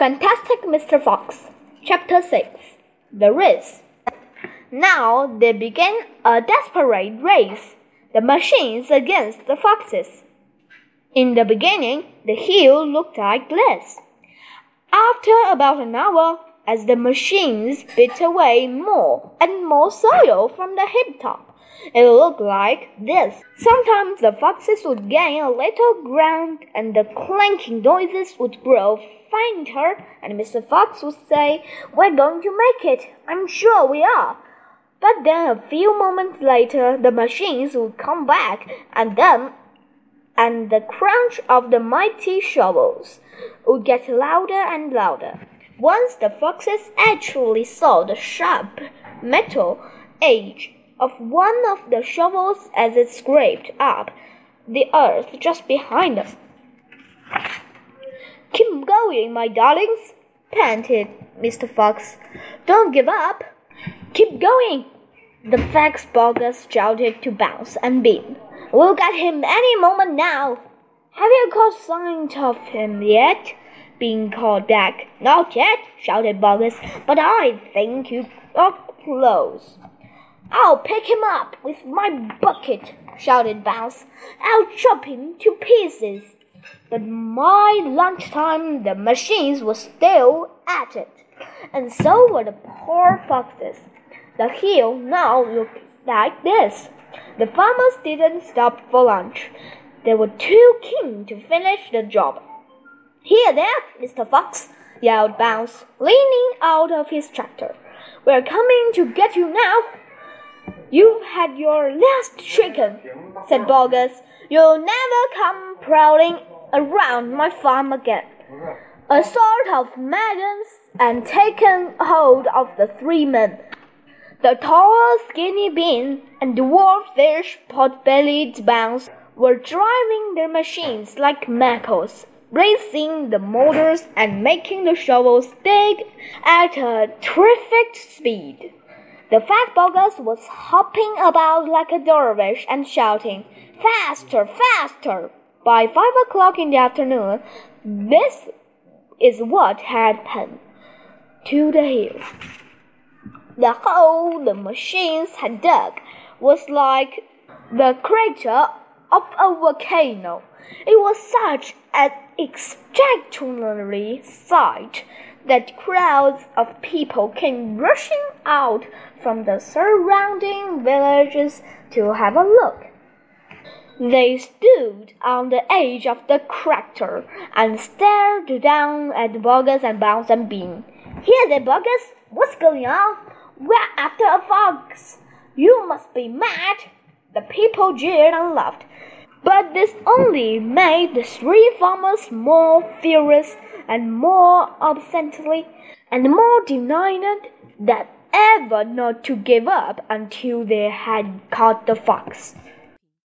Fantastic Mr. Fox, Chapter 6 The Race. Now they began a desperate race, the machines against the foxes. In the beginning, the hill looked like this. After about an hour, as the machines bit away more and more soil from the hilltop, it looked like this. Sometimes the foxes would gain a little ground and the clanking noises would grow fainter, and Mr. Fox would say, We're going to make it. I'm sure we are. But then a few moments later, the machines would come back, and then and the crunch of the mighty shovels would get louder and louder. Once the foxes actually saw the sharp metal edge of one of the shovels as it scraped up the earth just behind them. Keep going, my darlings, panted Mr. Fox. Don't give up. Keep going. The Fox Boggis shouted to Bunce and Bean. We'll get him any moment now. Have you caught sight of him yet? Bean called back. Not yet, shouted Boggis, but I think you are close. I'll pick him up with my bucket, shouted Bunce. I'll chop him to pieces. But by lunchtime, the machines were still at it, and so were the poor foxes. The hill now looked like this. The farmers didn't stop for lunch. They were too keen to finish the job. Here there, Mr. Fox, yelled Bunce, leaning out of his tractor. We're coming to get you now. You've had your last chicken, said Boggis. You'll never come prowling around my farm again. A sort of madness and taken hold of the three men. The tall, skinny bean and dwarfish pot-bellied Bunce were driving their machines like macos, racing the motors and making the shovels dig at a terrific speed. The fat Boggis was hopping about like a dervish and shouting, Faster, faster! By five o'clock in the afternoon, this is what had happened to the hill. The hole the machines had dug was like the crater of a volcano. It was such an extraordinary sight that crowds of people came rushing out from the surrounding villages to have a look. They stood on the edge of the crater and stared down at Boggis and Bunce and Bean. Here there, Boggis! What's going on? We're after a fox! You must be mad! The people jeered and laughed. But this only made the three farmers more furious and more obstinately and more determined than ever not to give up until they had caught the fox.